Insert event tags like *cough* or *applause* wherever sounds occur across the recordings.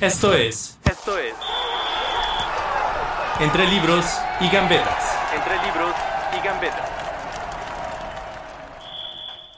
Esto es... Esto es... Entre libros y gambetas. Entre libros y gambetas.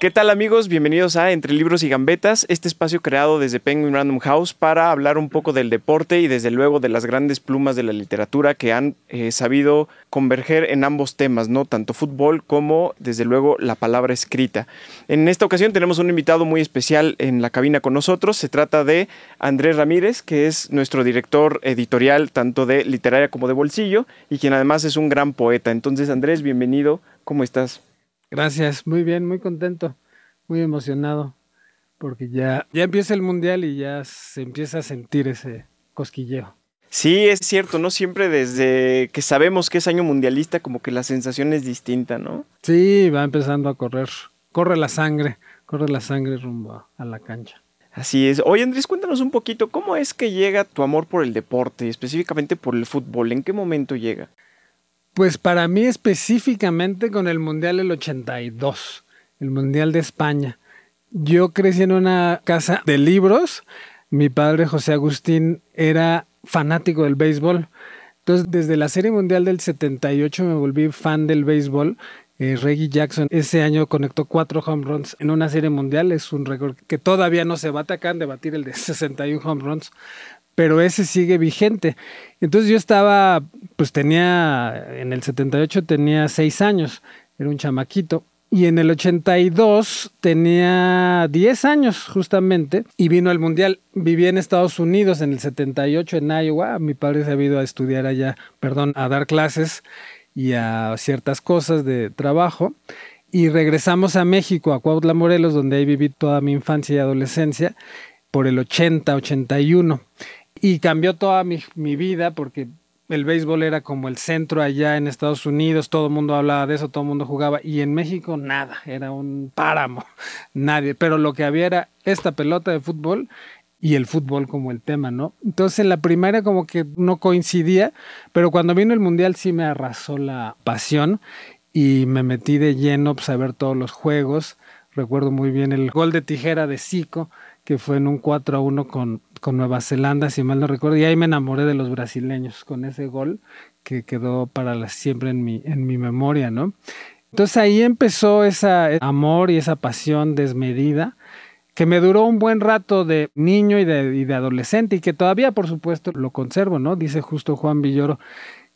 ¿Qué tal amigos? Bienvenidos a Entre Libros y Gambetas, este espacio creado desde Penguin Random House para hablar un poco del deporte y desde luego de las grandes plumas de la literatura que han eh, sabido converger en ambos temas, ¿no? Tanto fútbol como desde luego la palabra escrita. En esta ocasión tenemos un invitado muy especial en la cabina con nosotros, se trata de Andrés Ramírez, que es nuestro director editorial tanto de literaria como de bolsillo y quien además es un gran poeta. Entonces Andrés, bienvenido, ¿cómo estás? Gracias, muy bien, muy contento, muy emocionado, porque ya, ya empieza el mundial y ya se empieza a sentir ese cosquilleo. Sí, es cierto, ¿no? Siempre desde que sabemos que es año mundialista, como que la sensación es distinta, ¿no? Sí, va empezando a correr, corre la sangre, corre la sangre rumbo a la cancha. Así es. Oye, Andrés, cuéntanos un poquito, ¿cómo es que llega tu amor por el deporte, específicamente por el fútbol? ¿En qué momento llega? Pues para mí específicamente con el Mundial del 82, el Mundial de España. Yo crecí en una casa de libros. Mi padre José Agustín era fanático del béisbol. Entonces, desde la Serie Mundial del 78 me volví fan del béisbol. Eh, Reggie Jackson ese año conectó cuatro home runs en una serie mundial. Es un récord que todavía no se bate. Acaban de batir el de 61 home runs pero ese sigue vigente. Entonces yo estaba, pues tenía, en el 78 tenía seis años, era un chamaquito. Y en el 82 tenía 10 años justamente y vino al Mundial. Viví en Estados Unidos en el 78 en Iowa. Mi padre se ha ido a estudiar allá, perdón, a dar clases y a ciertas cosas de trabajo. Y regresamos a México, a Cuautla, Morelos, donde ahí viví toda mi infancia y adolescencia, por el 80, 81 y cambió toda mi, vida porque el béisbol era como el centro allá en Estados Unidos, todo el mundo hablaba de eso, todo el mundo jugaba, y en México nada, era un páramo, *laughs* nadie, pero lo que había era esta pelota de fútbol y el fútbol como el tema, ¿no? Entonces en la primaria como que no coincidía, pero cuando vino el Mundial sí me arrasó la pasión y me metí de lleno pues, a ver todos los juegos, recuerdo muy bien el gol de tijera de Zico, que fue en un 4 a 1 con, con Nueva Zelanda, si mal no recuerdo, y ahí me enamoré de los brasileños con ese gol que quedó para siempre en mi, en mi memoria, ¿no? Entonces ahí empezó ese amor y esa pasión desmedida que me duró un buen rato de niño y de, y de adolescente y que todavía por supuesto lo conservo, ¿no? Dice justo Juan Villoro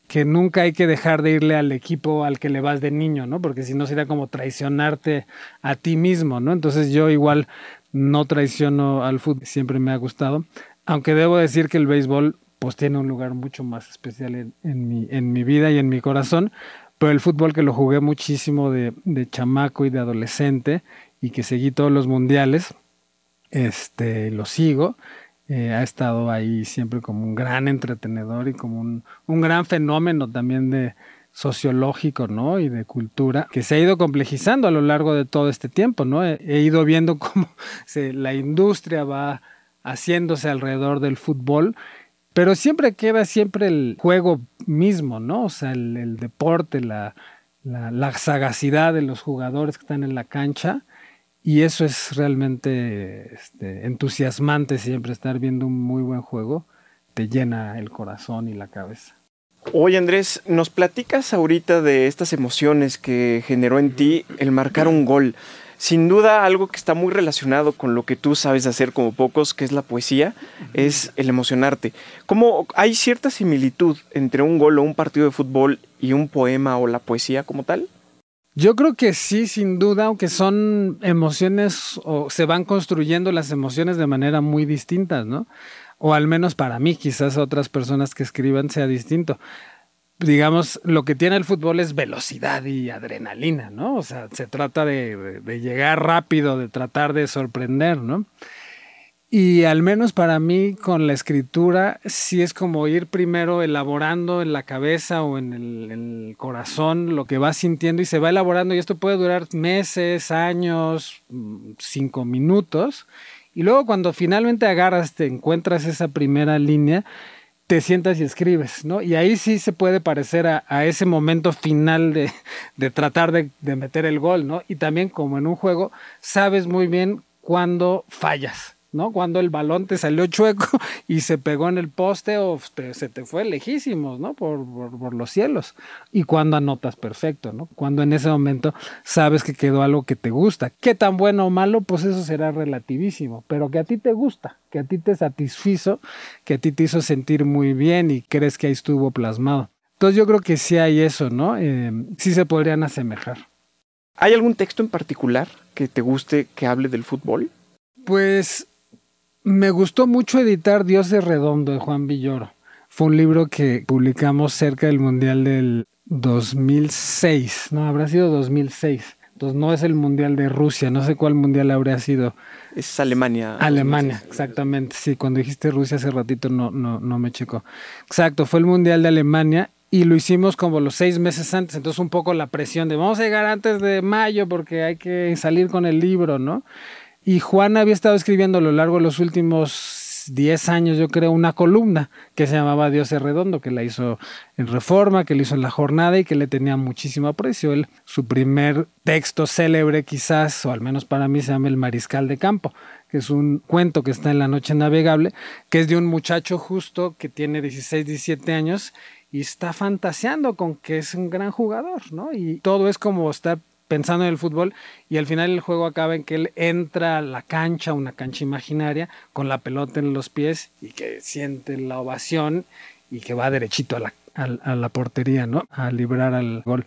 que nunca hay que dejar de irle al equipo al que le vas de niño, ¿no? Porque si no sería como traicionarte a ti mismo, ¿no? Entonces yo igual no traiciono al fútbol, siempre me ha gustado, aunque debo decir que el béisbol pues tiene un lugar mucho más especial en, mi, en mi vida y en mi corazón, pero el fútbol que lo jugué muchísimo de, de chamaco y de adolescente y que seguí todos los mundiales, este, lo sigo, eh, ha estado ahí siempre como un gran entretenedor y como un, un gran fenómeno también de, sociológico, ¿no? Y de cultura que se ha ido complejizando a lo largo de todo este tiempo, ¿no? He, ido viendo *laughs* cómo la industria va haciéndose alrededor del fútbol, pero siempre queda siempre el juego mismo, ¿no? O sea, el, deporte, la, la, sagacidad de los jugadores que están en la cancha. Y eso es realmente este, entusiasmante siempre, estar viendo un muy buen juego, te llena el corazón y la cabeza. Oye Andrés, nos platicas ahorita de estas emociones que generó en ti el marcar un gol. Sin duda algo que está muy relacionado con lo que tú sabes hacer como pocos, que es la poesía, es el emocionarte. ¿Cómo hay cierta similitud entre un gol o un partido de fútbol y un poema o la poesía como tal? Yo creo que sí, sin duda, aunque son emociones o se van construyendo las emociones de manera muy distintas, ¿no? O al menos para mí, quizás otras personas que escriban sea distinto. digamos, lo que tiene el fútbol es velocidad y adrenalina, ¿no? O sea, se trata de, llegar rápido, de tratar de sorprender, ¿no? Y al menos para mí con la escritura sí es como ir primero elaborando en la cabeza o en el, corazón lo que vas sintiendo y se va elaborando y esto puede durar meses, años, mm, cinco minutos. Y luego cuando finalmente agarras, te encuentras esa primera línea, te sientas y escribes, ¿no? Y ahí sí se puede parecer a, ese momento final de, de tratar de, de meter el gol, ¿no? Y también como en un juego, sabes muy bien cuándo fallas ¿no? Cuando el balón te salió chueco *laughs* y se pegó en el poste o se te fue lejísimos, ¿no? Por, los cielos. Y cuando anotas perfecto, ¿no? Cuando en ese momento sabes que quedó algo que te gusta. Qué tan bueno o malo, pues eso será relativísimo, pero que a ti te gusta, que a ti te satisfizo, que a ti te hizo sentir muy bien y crees que ahí estuvo plasmado. Entonces yo creo que sí hay eso, ¿no? Eh, sí se podrían asemejar. ¿Hay algún texto en particular que te guste que hable del fútbol? Pues me gustó mucho editar Dios de Redondo de Juan Villoro. Fue un libro que publicamos cerca del Mundial del 2006, ¿no? Habrá sido 2006. Entonces no es el Mundial de Rusia, no sé cuál Mundial habría sido. Es Alemania. Alemania, exactamente. Sí, cuando dijiste Rusia hace ratito no, no, no me checó. Exacto, fue el Mundial de Alemania y lo hicimos como los seis meses antes, entonces un poco la presión de vamos a llegar antes de mayo porque hay que salir con el libro, ¿no? Y Juan había estado escribiendo a lo largo de los últimos 10 años, yo creo, una columna que se llamaba Dios es redondo, que la hizo en Reforma, que la hizo en La Jornada y que le tenía muchísimo aprecio. Él, su primer texto célebre quizás, o al menos para mí, se llama El Mariscal de Campo, que es un cuento que está en La Noche Navegable, que es de un muchacho justo que tiene 16, 17 años y está fantaseando con que es un gran jugador, ¿no? Y todo es como estar pensando en el fútbol y al final el juego acaba en que él entra a la cancha, una cancha imaginaria, con la pelota en los pies y que siente la ovación y que va derechito a la, portería, ¿no? A librar al gol.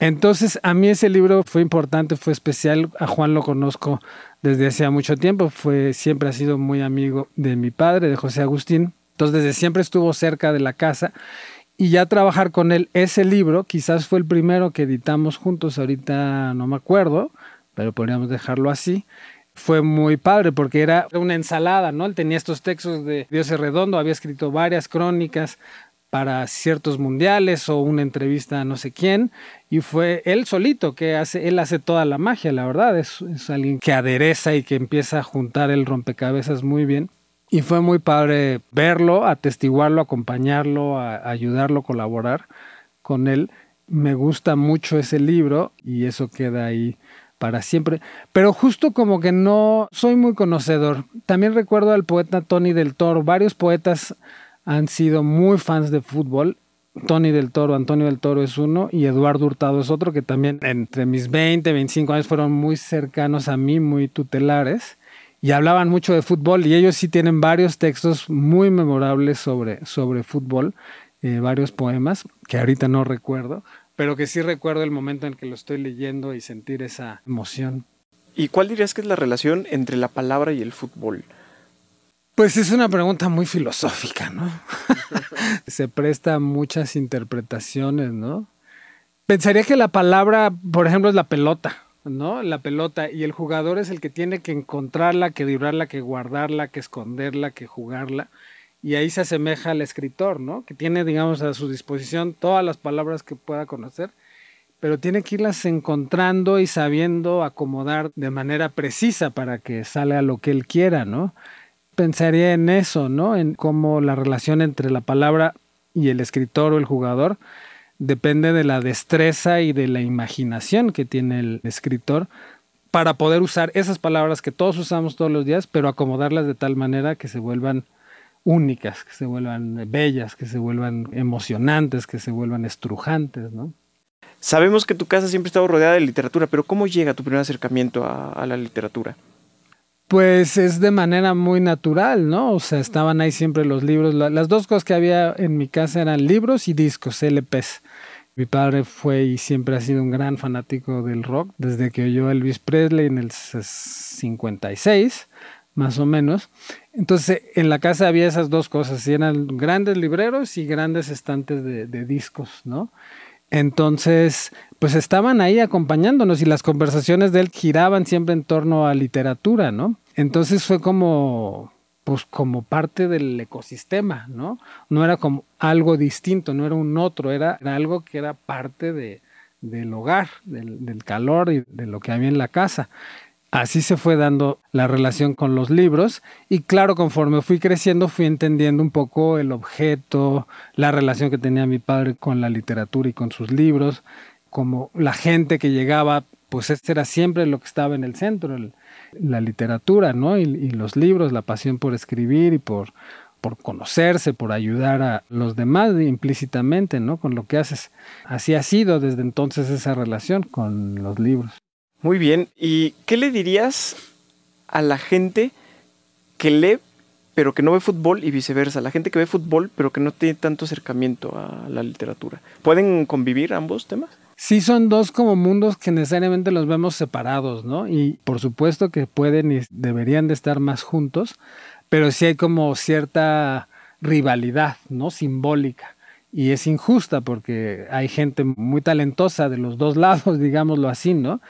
Entonces, a mí ese libro fue importante, fue especial. A Juan lo conozco desde hace mucho tiempo, fue, siempre ha sido muy amigo de mi padre, de José Agustín. Entonces, desde siempre estuvo cerca de la casa y ya trabajar con él ese libro, quizás fue el primero que editamos juntos, ahorita no me acuerdo, pero podríamos dejarlo así. Fue muy padre porque era una ensalada, ¿no? Él tenía estos textos de Dios es redondo, había escrito varias crónicas para ciertos mundiales o una entrevista a no sé quién y fue él solito que hace él hace toda la magia la verdad es, es alguien que adereza y que empieza a juntar el rompecabezas muy bien y fue muy padre verlo, atestiguarlo, acompañarlo, a, ayudarlo, colaborar con él. Me gusta mucho ese libro y eso queda ahí para siempre. Pero justo como que no soy muy conocedor. También recuerdo al poeta Tony del Toro. Varios poetas han sido muy fans de fútbol. Tony del Toro, Antonio del Toro es uno y Eduardo Hurtado es otro que también entre mis 20, 25 años fueron muy cercanos a mí, muy tutelares y hablaban mucho de fútbol y ellos sí tienen varios textos muy memorables sobre, sobre fútbol, eh, varios poemas que ahorita no recuerdo, pero que sí recuerdo el momento en que lo estoy leyendo y sentir esa emoción. ¿Y cuál dirías que es la relación entre la palabra y el fútbol? Pues es una pregunta muy filosófica, ¿no? *laughs* Se presta a muchas interpretaciones, ¿no? Pensaría que la palabra, por ejemplo, es la pelota. ¿No? La pelota y el jugador es el que tiene que encontrarla, que librarla, que guardarla, que esconderla, que jugarla. Y ahí se asemeja al escritor, ¿no? Que tiene, digamos, a su disposición todas las palabras que pueda conocer, pero tiene que irlas encontrando y sabiendo acomodar de manera precisa para que salga lo que él quiera, ¿no? Pensaría en eso, ¿no? En cómo la relación entre la palabra y el escritor o el jugador depende de la destreza y de la imaginación que tiene el escritor para poder usar esas palabras que todos usamos todos los días, pero acomodarlas de tal manera que se vuelvan únicas, que se vuelvan bellas, que se vuelvan emocionantes, que se vuelvan estrujantes, ¿no? Sabemos que tu casa siempre ha estado rodeada de literatura, pero ¿cómo llega tu primer acercamiento a la literatura? Pues es de manera muy natural, ¿no? O sea, estaban ahí siempre los libros. las dos cosas que había en mi casa eran libros y discos, LPs. Mi padre fue y siempre ha sido un gran fanático del rock, desde que oyó Elvis Presley en el 56, más o menos. Entonces, en la casa había esas dos cosas, eran grandes libreros y grandes estantes de discos, ¿no? Entonces, pues estaban ahí acompañándonos y las conversaciones de él giraban siempre en torno a literatura, ¿no? Entonces fue como, pues como parte del ecosistema, ¿no? No era como algo distinto, no era un otro, era, algo que era parte de, del hogar, del, del, calor y de lo que había en la casa. Así se fue dando la relación con los libros y claro, conforme fui creciendo fui entendiendo un poco el objeto, la relación que tenía mi padre con la literatura y con sus libros, como la gente que llegaba, pues este era siempre lo que estaba en el centro, la literatura, ¿no? Y, y, los libros, la pasión por escribir y por, por conocerse, por ayudar a los demás implícitamente, ¿no? Con lo que haces. Así ha sido desde entonces esa relación con los libros. Muy bien. ¿Y qué le dirías a la gente que lee pero que no ve fútbol y viceversa? La gente que ve fútbol pero que no tiene tanto acercamiento a la literatura. ¿Pueden convivir ambos temas? Sí, son dos como mundos que necesariamente los vemos separados, ¿no? Y por supuesto que pueden y deberían de estar más juntos, pero sí hay como cierta rivalidad, ¿no? Simbólica. Y es injusta porque hay gente muy talentosa de los dos lados, *laughs* digámoslo así, ¿no?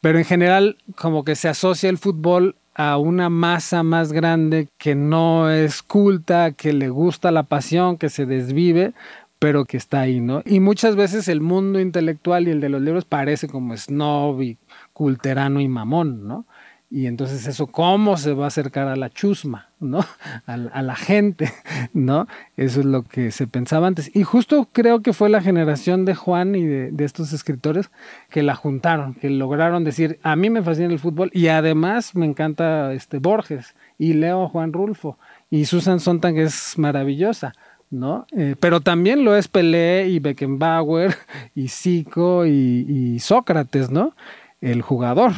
Pero en general como que se asocia el fútbol a una masa más grande que no es culta, que le gusta la pasión, que se desvive, pero que está ahí, ¿no? Y muchas veces el mundo intelectual y el de los libros parece como snob y culterano y mamón, ¿no? Y entonces eso, ¿cómo se va a acercar a la chusma, ¿no? *laughs* A, la gente, *laughs* ¿no? Eso es lo que se pensaba antes. Y justo creo que fue la generación de Juan y de, estos escritores que la juntaron, que lograron decir, a mí me fascina el fútbol y además me encanta este Borges y leo Juan Rulfo y Susan Sontag es maravillosa. ¿no? Eh, pero también lo es Pelé y Beckenbauer *laughs* y Zico y, y Sócrates, ¿no? El jugador,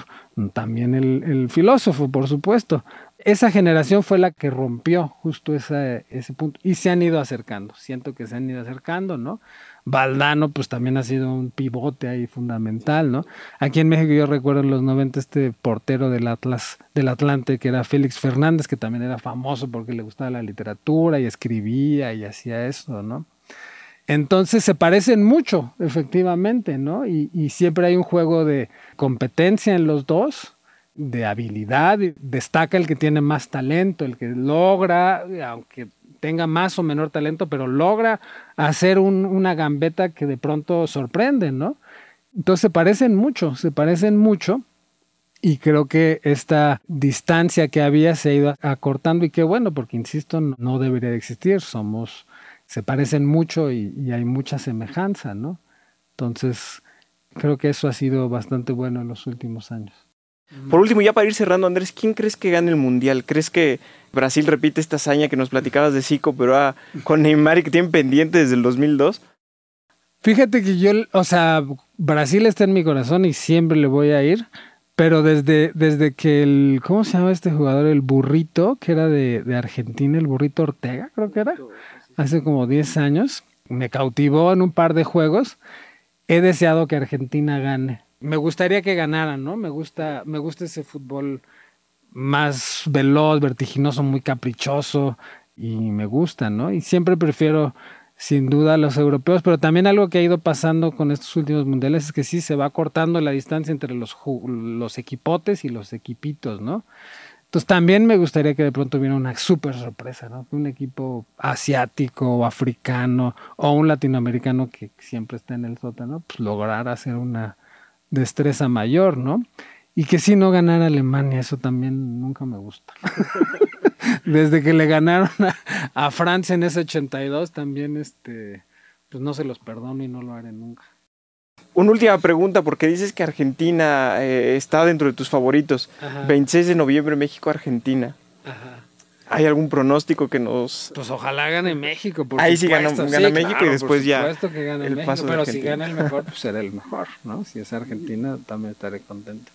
también el, el, filósofo, por supuesto. Esa generación fue la que rompió justo ese, ese punto y se han ido acercando, siento que se han ido acercando, ¿no? Valdano pues también ha sido un pivote ahí fundamental, ¿no? Aquí en México yo recuerdo en los 90 este portero del Atlas, del Atlante, que era Félix Fernández, que también era famoso porque le gustaba la literatura y escribía y hacía eso, ¿no? Entonces se parecen mucho, efectivamente, ¿no? Y, siempre hay un juego de competencia en los dos, de habilidad, destaca el que tiene más talento, el que logra, aunque tenga más o menor talento, pero logra hacer un, una gambeta que de pronto sorprende, ¿no? Entonces se parecen mucho, se parecen mucho. Y creo que esta distancia que había se ha ido acortando y qué bueno, porque insisto, no debería de existir. Somos, se parecen mucho y, y hay mucha semejanza, ¿no? Entonces, creo que eso ha sido bastante bueno en los últimos años. Por último, ya para ir cerrando, Andrés, ¿quién crees que gane el Mundial? ¿Crees que Brasil repite esta hazaña que nos platicabas de Zico, pero ah, con Neymar y que tienen pendiente desde el 2002? Fíjate que yo, o sea, Brasil está en mi corazón y siempre le voy a ir, pero desde, desde que el, ¿cómo se llama este jugador? El burrito, que era de, de Argentina, el burrito Ortega, creo que era, hace como 10 años, me cautivó en un par de juegos. He deseado que Argentina gane me gustaría que ganaran, ¿no? Me gusta, me gusta ese fútbol más veloz, vertiginoso, muy caprichoso y me gusta, ¿no? Y siempre prefiero sin duda a los europeos, pero también algo que ha ido pasando con estos últimos mundiales es que sí se va cortando la distancia entre los, los equipotes y los equipitos, ¿no? Entonces también me gustaría que de pronto hubiera una súper sorpresa, ¿no? Un equipo asiático o africano o un latinoamericano que siempre está en el sótano, pues lograr hacer una, destreza mayor, ¿no? Y que si no ganara Alemania, eso también nunca me gusta. *laughs* Desde que le ganaron a, a, Francia en ese 82, también este, pues no se los perdono y no lo haré nunca. Una última pregunta, porque dices que Argentina eh, está dentro de tus favoritos. Ajá. 26 de noviembre, México-Argentina. Ajá. ¿Hay algún pronóstico que nos.? Pues ojalá gane México. Por Ahí supuesto. sí gana, gana sí, México claro, y después ya. Que gane el México, paso de pero si Argentina. gana el mejor, pues será el mejor, ¿no? Si es *laughs* Argentina, también estaré contento.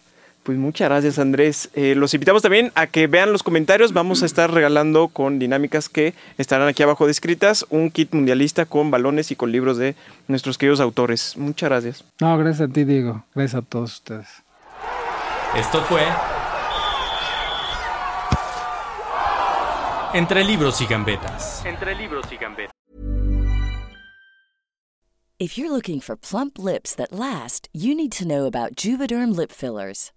Pues muchas gracias, Andrés. Eh, los invitamos también a que vean los comentarios. Vamos a estar regalando con dinámicas que estarán aquí abajo descritas un kit mundialista con balones y con libros de nuestros queridos autores. Muchas gracias. No, gracias a ti, Diego. Gracias a todos ustedes. Esto fue Entre libros y gambetas. Entre libros y gambetas. If you're looking for plump lips that last, you need to know about Juvederm lip fillers.